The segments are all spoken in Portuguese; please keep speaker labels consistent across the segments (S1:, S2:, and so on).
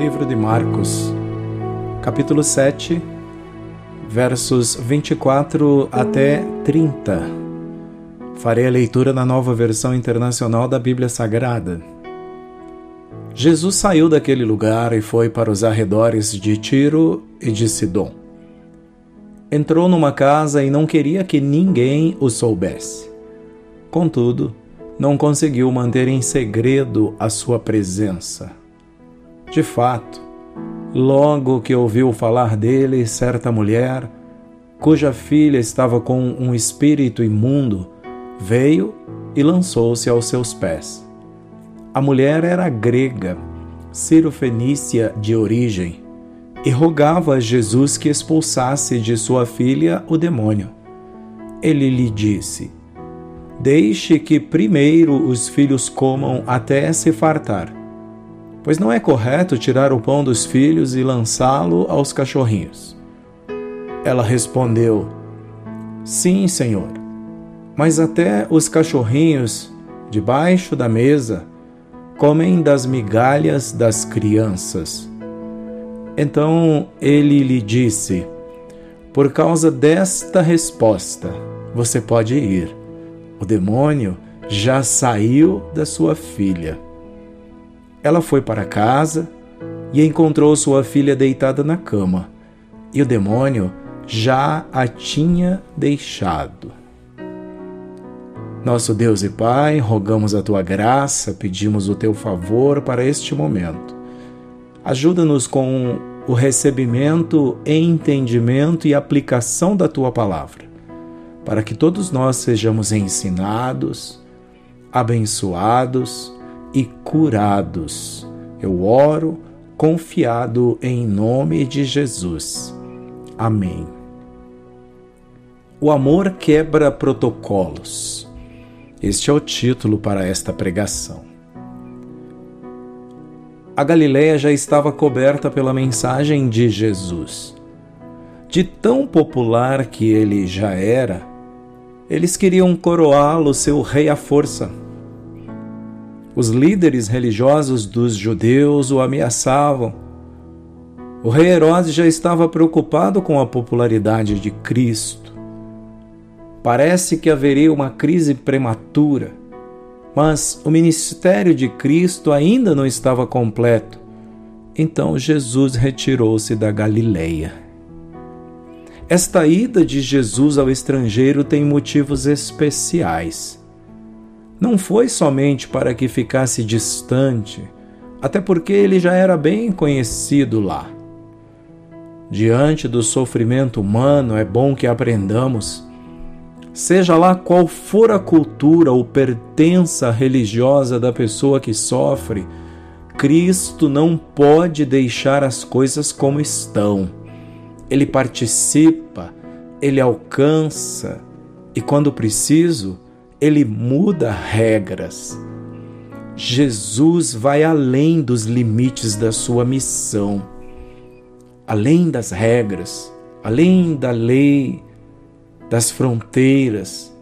S1: Livro de Marcos, capítulo 7, versos 24 até 30. Farei a leitura na nova versão internacional da Bíblia Sagrada. Jesus saiu daquele lugar e foi para os arredores de Tiro e de Sidom. Entrou numa casa e não queria que ninguém o soubesse. Contudo, não conseguiu manter em segredo a sua presença. De fato, logo que ouviu falar dele, certa mulher, cuja filha estava com um espírito imundo, veio e lançou-se aos seus pés. A mulher era grega, cirofenícia de origem, e rogava a Jesus que expulsasse de sua filha o demônio. Ele lhe disse: Deixe que primeiro os filhos comam até se fartar pois não é correto tirar o pão dos filhos e lançá-lo aos cachorrinhos. Ela respondeu: Sim, senhor, mas até os cachorrinhos, debaixo da mesa, comem das migalhas das crianças. Então ele lhe disse: Por causa desta resposta, você pode ir. O demônio já saiu da sua filha. Ela foi para casa e encontrou sua filha deitada na cama, e o demônio já a tinha deixado. Nosso Deus e Pai, rogamos a tua graça, pedimos o teu favor para este momento. Ajuda-nos com o recebimento, entendimento e aplicação da tua palavra, para que todos nós sejamos ensinados, abençoados e curados. Eu oro confiado em nome de Jesus. Amém. O amor quebra protocolos. Este é o título para esta pregação. A Galiléia já estava coberta pela mensagem de Jesus. De tão popular que ele já era, eles queriam coroá-lo seu rei à força os líderes religiosos dos judeus o ameaçavam. O rei Herodes já estava preocupado com a popularidade de Cristo. Parece que haveria uma crise prematura, mas o ministério de Cristo ainda não estava completo. Então Jesus retirou-se da Galileia. Esta ida de Jesus ao estrangeiro tem motivos especiais não foi somente para que ficasse distante, até porque ele já era bem conhecido lá. Diante do sofrimento humano, é bom que aprendamos, seja lá qual for a cultura ou pertença religiosa da pessoa que sofre, Cristo não pode deixar as coisas como estão. Ele participa, ele alcança e, quando preciso, ele muda regras. Jesus vai além dos limites da sua missão, além das regras, além da lei, das fronteiras.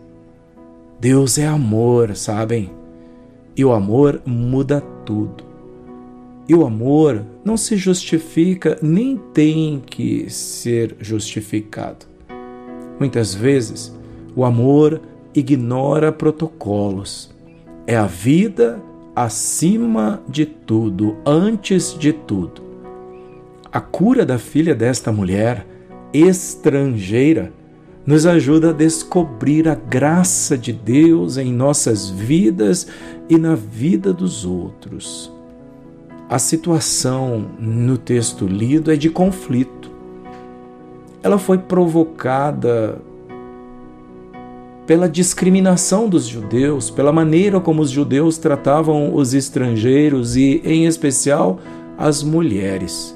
S1: Deus é amor, sabem? E o amor muda tudo. E o amor não se justifica nem tem que ser justificado. Muitas vezes, o amor ignora protocolos. É a vida acima de tudo, antes de tudo. A cura da filha desta mulher estrangeira nos ajuda a descobrir a graça de Deus em nossas vidas e na vida dos outros. A situação no texto lido é de conflito. Ela foi provocada pela discriminação dos judeus, pela maneira como os judeus tratavam os estrangeiros e, em especial, as mulheres.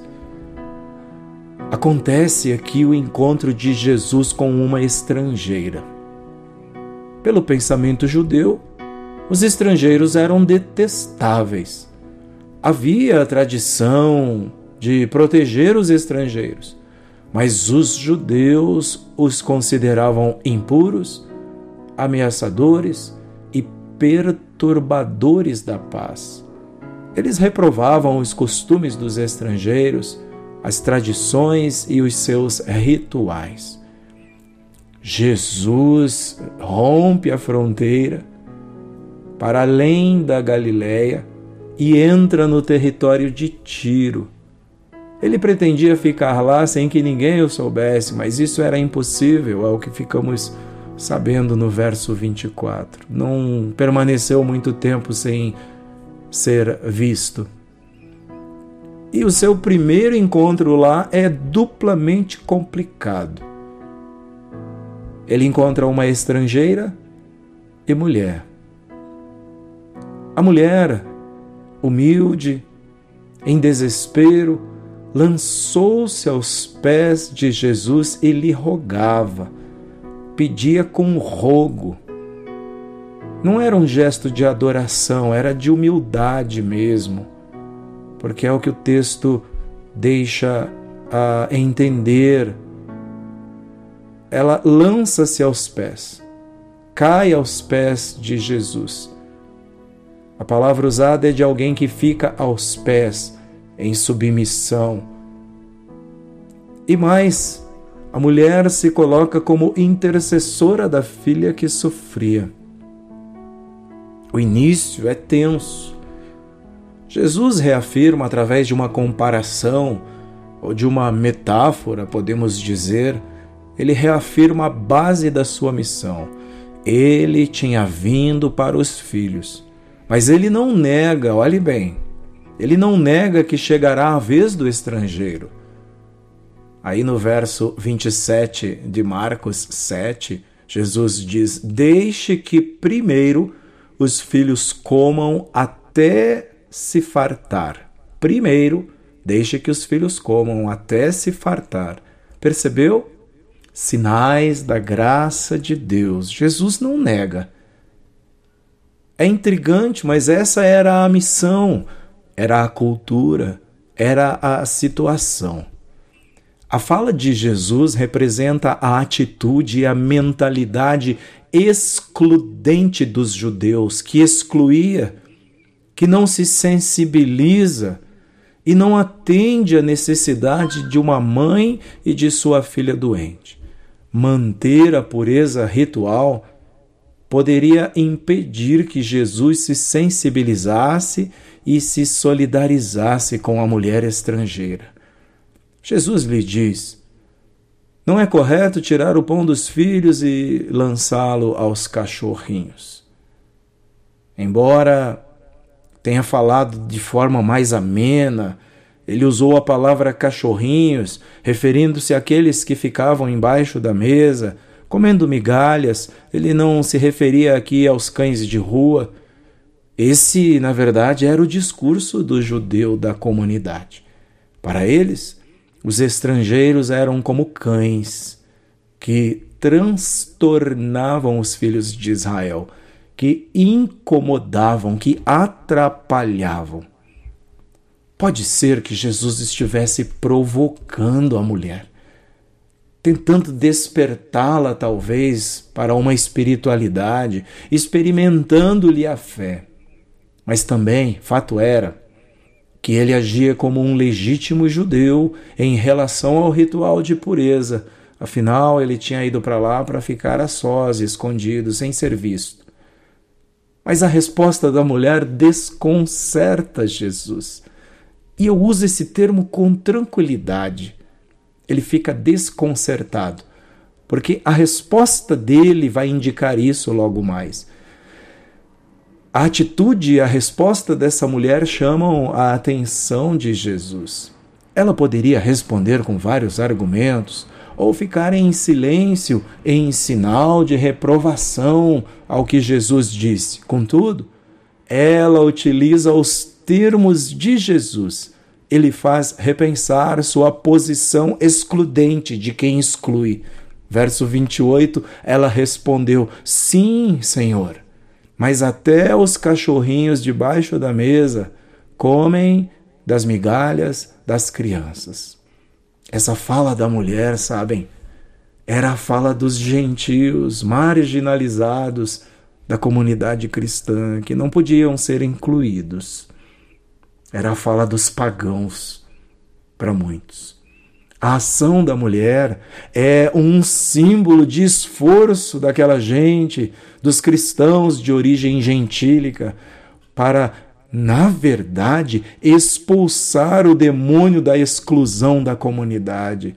S1: Acontece aqui o encontro de Jesus com uma estrangeira. Pelo pensamento judeu, os estrangeiros eram detestáveis. Havia a tradição de proteger os estrangeiros, mas os judeus os consideravam impuros ameaçadores e perturbadores da paz. Eles reprovavam os costumes dos estrangeiros, as tradições e os seus rituais. Jesus rompe a fronteira para além da Galiléia e entra no território de Tiro. Ele pretendia ficar lá sem que ninguém o soubesse, mas isso era impossível, é o que ficamos sabendo no verso 24. Não permaneceu muito tempo sem ser visto. E o seu primeiro encontro lá é duplamente complicado. Ele encontra uma estrangeira e mulher. A mulher, humilde, em desespero, lançou-se aos pés de Jesus e lhe rogava, pedia com rogo. Não era um gesto de adoração, era de humildade mesmo, porque é o que o texto deixa a entender. Ela lança-se aos pés, cai aos pés de Jesus. A palavra usada é de alguém que fica aos pés, em submissão. E mais, a mulher se coloca como intercessora da filha que sofria. O início é tenso. Jesus reafirma através de uma comparação ou de uma metáfora, podemos dizer, ele reafirma a base da sua missão. Ele tinha vindo para os filhos, mas ele não nega, olhe bem, ele não nega que chegará a vez do estrangeiro. Aí no verso 27 de Marcos 7, Jesus diz: Deixe que primeiro os filhos comam até se fartar. Primeiro, deixe que os filhos comam até se fartar. Percebeu? Sinais da graça de Deus. Jesus não nega. É intrigante, mas essa era a missão, era a cultura, era a situação. A fala de Jesus representa a atitude e a mentalidade excludente dos judeus, que excluía, que não se sensibiliza e não atende à necessidade de uma mãe e de sua filha doente. Manter a pureza ritual poderia impedir que Jesus se sensibilizasse e se solidarizasse com a mulher estrangeira. Jesus lhe diz: não é correto tirar o pão dos filhos e lançá-lo aos cachorrinhos. Embora tenha falado de forma mais amena, ele usou a palavra cachorrinhos, referindo-se àqueles que ficavam embaixo da mesa, comendo migalhas. Ele não se referia aqui aos cães de rua. Esse, na verdade, era o discurso do judeu da comunidade. Para eles, os estrangeiros eram como cães que transtornavam os filhos de Israel, que incomodavam, que atrapalhavam. Pode ser que Jesus estivesse provocando a mulher, tentando despertá-la, talvez, para uma espiritualidade, experimentando-lhe a fé. Mas também, fato era, que ele agia como um legítimo judeu em relação ao ritual de pureza. Afinal, ele tinha ido para lá para ficar a sós, escondido, sem ser visto. Mas a resposta da mulher desconcerta Jesus. E eu uso esse termo com tranquilidade. Ele fica desconcertado, porque a resposta dele vai indicar isso logo mais. A atitude e a resposta dessa mulher chamam a atenção de Jesus. Ela poderia responder com vários argumentos ou ficar em silêncio em sinal de reprovação ao que Jesus disse. Contudo, ela utiliza os termos de Jesus. Ele faz repensar sua posição excludente de quem exclui. Verso 28, ela respondeu: Sim, Senhor mas até os cachorrinhos debaixo da mesa comem das migalhas das crianças. Essa fala da mulher, sabem, era a fala dos gentios marginalizados da comunidade cristã que não podiam ser incluídos. Era a fala dos pagãos para muitos. A ação da mulher é um símbolo de esforço daquela gente, dos cristãos de origem gentílica, para, na verdade, expulsar o demônio da exclusão da comunidade.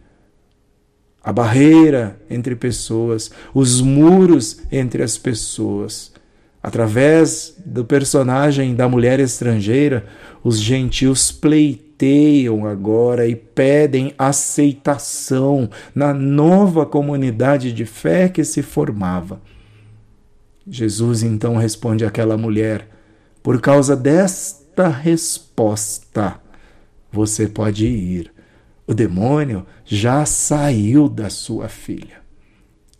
S1: A barreira entre pessoas, os muros entre as pessoas. Através do personagem da mulher estrangeira, os gentios pleiteiam agora e pedem aceitação na nova comunidade de fé que se formava. Jesus então responde àquela mulher: por causa desta resposta, você pode ir. O demônio já saiu da sua filha.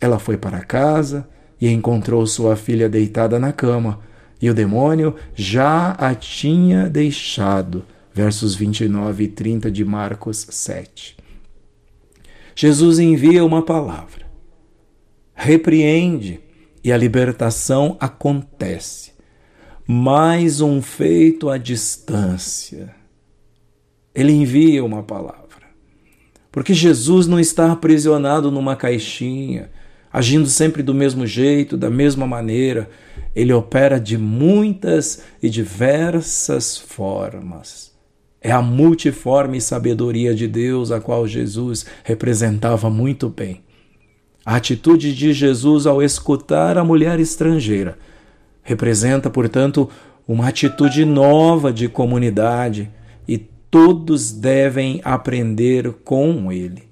S1: Ela foi para casa e encontrou sua filha deitada na cama, e o demônio já a tinha deixado. Versos 29 e 30 de Marcos 7. Jesus envia uma palavra, repreende e a libertação acontece. Mais um feito à distância. Ele envia uma palavra. Porque Jesus não está aprisionado numa caixinha agindo sempre do mesmo jeito, da mesma maneira. Ele opera de muitas e diversas formas. É a multiforme sabedoria de Deus a qual Jesus representava muito bem. A atitude de Jesus ao escutar a mulher estrangeira representa, portanto, uma atitude nova de comunidade e todos devem aprender com ele.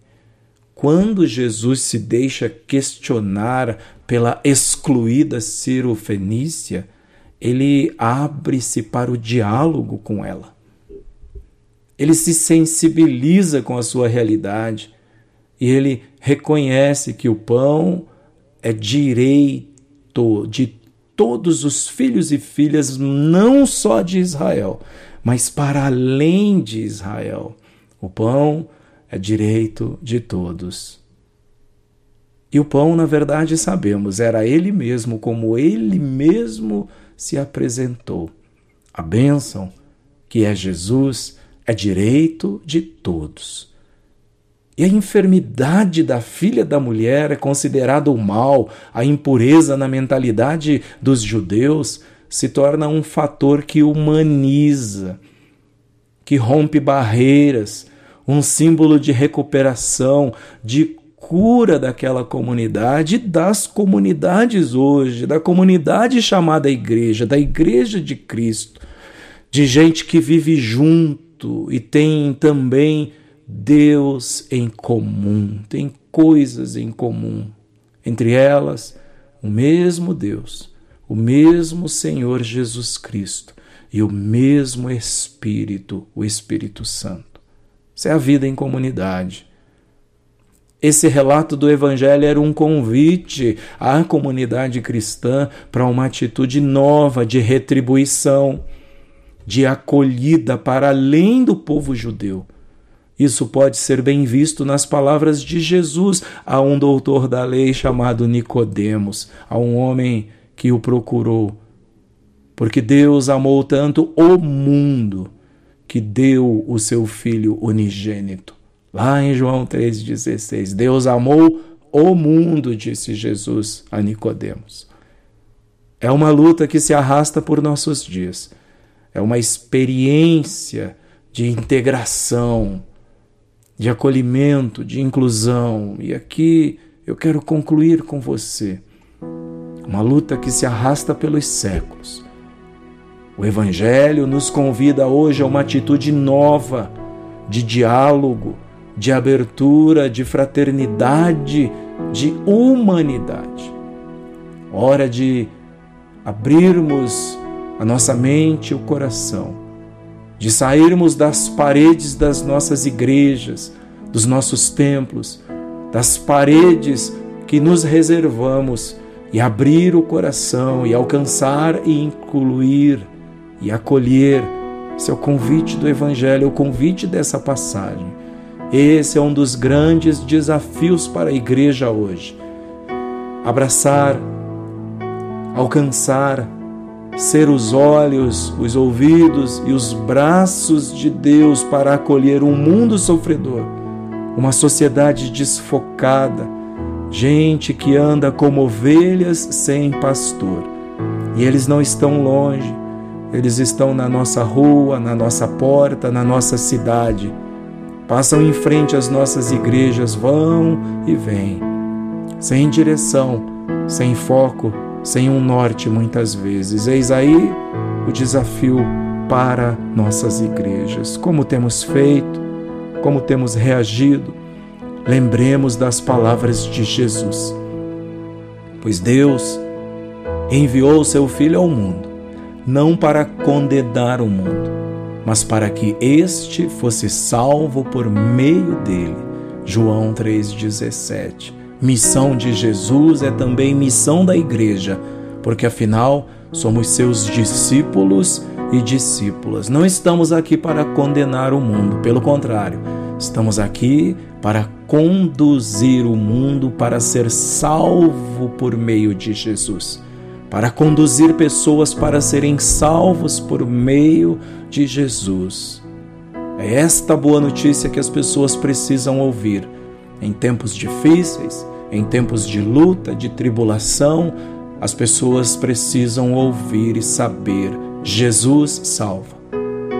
S1: Quando Jesus se deixa questionar pela excluída Ciro Fenícia, ele abre-se para o diálogo com ela. Ele se sensibiliza com a sua realidade e ele reconhece que o pão é direito de todos os filhos e filhas, não só de Israel, mas para além de Israel. O pão é direito de todos. E o pão, na verdade, sabemos, era ele mesmo, como ele mesmo se apresentou. A bênção, que é Jesus, é direito de todos. E a enfermidade da filha da mulher é considerada o mal, a impureza na mentalidade dos judeus se torna um fator que humaniza, que rompe barreiras, um símbolo de recuperação, de cura daquela comunidade, das comunidades hoje, da comunidade chamada igreja, da igreja de Cristo, de gente que vive junto e tem também Deus em comum, tem coisas em comum. Entre elas, o mesmo Deus, o mesmo Senhor Jesus Cristo e o mesmo Espírito, o Espírito Santo. Isso é a vida em comunidade. Esse relato do Evangelho era um convite à comunidade cristã para uma atitude nova de retribuição, de acolhida para além do povo judeu. Isso pode ser bem visto nas palavras de Jesus a um doutor da lei chamado Nicodemos, a um homem que o procurou. Porque Deus amou tanto o mundo que deu o seu filho unigênito. Lá em João 3,16, Deus amou o mundo, disse Jesus a Nicodemos. É uma luta que se arrasta por nossos dias. É uma experiência de integração, de acolhimento, de inclusão. E aqui eu quero concluir com você. Uma luta que se arrasta pelos séculos o Evangelho nos convida hoje a uma atitude nova de diálogo, de abertura, de fraternidade, de humanidade. Hora de abrirmos a nossa mente e o coração, de sairmos das paredes das nossas igrejas, dos nossos templos, das paredes que nos reservamos e abrir o coração e alcançar e incluir e acolher. O convite do Evangelho, o convite dessa passagem. Esse é um dos grandes desafios para a igreja hoje. Abraçar, alcançar, ser os olhos, os ouvidos e os braços de Deus para acolher um mundo sofredor, uma sociedade desfocada, gente que anda como ovelhas sem pastor. E eles não estão longe, eles estão na nossa rua, na nossa porta, na nossa cidade. Passam em frente às nossas igrejas, vão e vêm, sem direção, sem foco, sem um norte muitas vezes. Eis aí o desafio para nossas igrejas. Como temos feito, como temos reagido, lembremos das palavras de Jesus. Pois Deus enviou seu Filho ao mundo, não para condenar o mundo, mas para que este fosse salvo por meio dele. João 3,17 Missão de Jesus é também missão da igreja, porque afinal somos seus discípulos e discípulas. Não estamos aqui para condenar o mundo, pelo contrário, estamos aqui para conduzir o mundo para ser salvo por meio de Jesus, para conduzir pessoas para serem salvos por meio de Jesus. É esta boa notícia que as pessoas precisam ouvir. Em tempos difíceis, em tempos de luta, de tribulação, as pessoas precisam ouvir e saber: Jesus salva,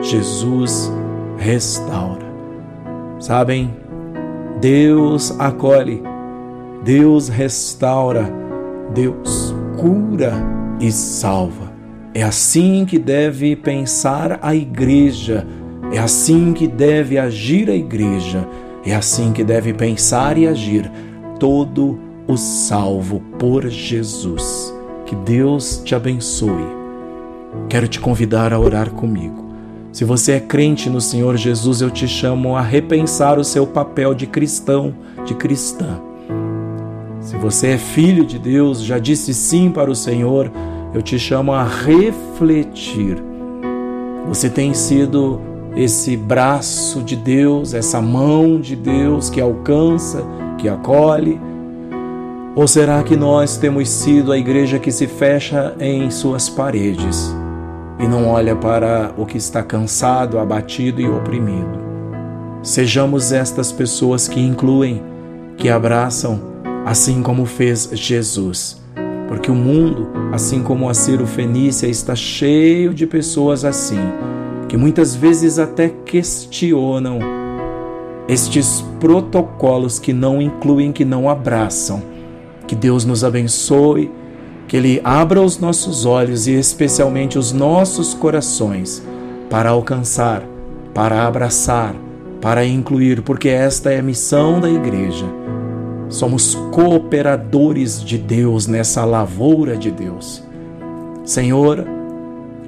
S1: Jesus restaura. Sabem, Deus acolhe, Deus restaura, Deus cura e salva. É assim que deve pensar a igreja, é assim que deve agir a igreja, é assim que deve pensar e agir todo o salvo por Jesus. Que Deus te abençoe. Quero te convidar a orar comigo. Se você é crente no Senhor Jesus, eu te chamo a repensar o seu papel de cristão, de cristã. Você é filho de Deus, já disse sim para o Senhor, eu te chamo a refletir. Você tem sido esse braço de Deus, essa mão de Deus que alcança, que acolhe? Ou será que nós temos sido a igreja que se fecha em suas paredes e não olha para o que está cansado, abatido e oprimido? Sejamos estas pessoas que incluem, que abraçam, assim como fez Jesus. Porque o mundo, assim como a Ciro Fenícia, está cheio de pessoas assim, que muitas vezes até questionam estes protocolos que não incluem, que não abraçam. Que Deus nos abençoe, que Ele abra os nossos olhos e especialmente os nossos corações para alcançar, para abraçar, para incluir, porque esta é a missão da igreja. Somos cooperadores de Deus nessa lavoura de Deus. Senhor,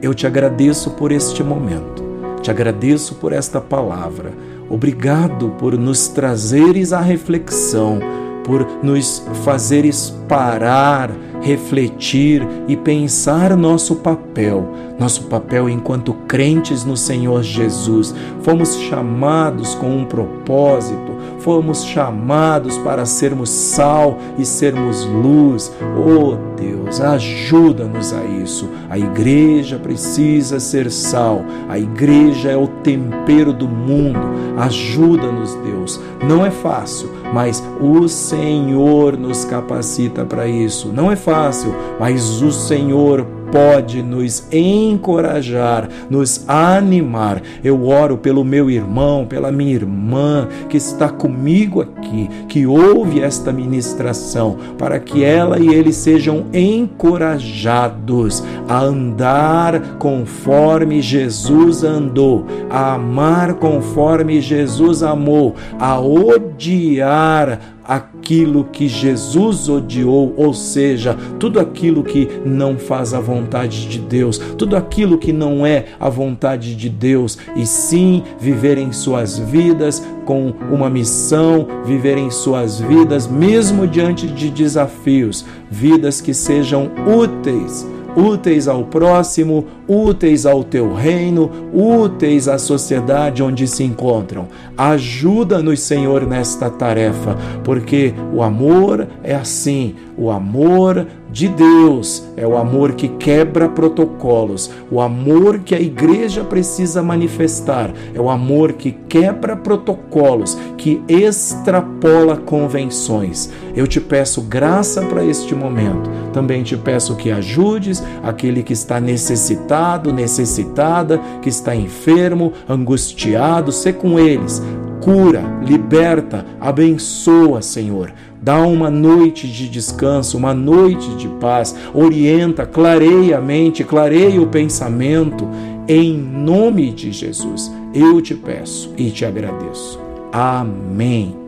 S1: eu te agradeço por este momento, te agradeço por esta palavra Obrigado por nos trazeres à reflexão, por nos fazeres parar, refletir e pensar nosso papel, nosso papel enquanto crentes no Senhor Jesus. Fomos chamados com um propósito, fomos chamados para sermos sal e sermos luz. Oh Deus, ajuda-nos a isso. A igreja precisa ser sal, a igreja é o tempero do mundo. Ajuda-nos, Deus. Não é fácil, mas o Senhor nos capacita para isso. Não é fácil, mas o Senhor pode nos encorajar, nos animar. Eu oro pelo meu irmão, pela minha irmã que está comigo aqui, que ouve esta ministração, para que ela e ele sejam encorajados a andar conforme Jesus andou, a amar conforme Jesus amou, a odiar aquilo que Jesus odiou, ou seja, tudo aquilo que não faz a vontade de Deus, tudo aquilo que não é a vontade de Deus, e sim viver em suas vidas com uma missão, viver em suas vidas, mesmo diante de desafios, vidas que sejam úteis úteis ao próximo, úteis ao teu reino, úteis à sociedade onde se encontram. Ajuda-nos, Senhor, nesta tarefa, porque o amor é assim. O amor de Deus é o amor que quebra protocolos, o amor que a igreja precisa manifestar, é o amor que quebra protocolos, que extrapola convenções. Eu te peço graça para este momento. Também te peço que ajudes aquele que está necessitado, necessitada, que está enfermo, angustiado, ser com eles cura, liberta, abençoa, Senhor. Dá uma noite de descanso, uma noite de paz, orienta, clareia a mente, clareia o pensamento. Em nome de Jesus, eu te peço e te agradeço. Amém.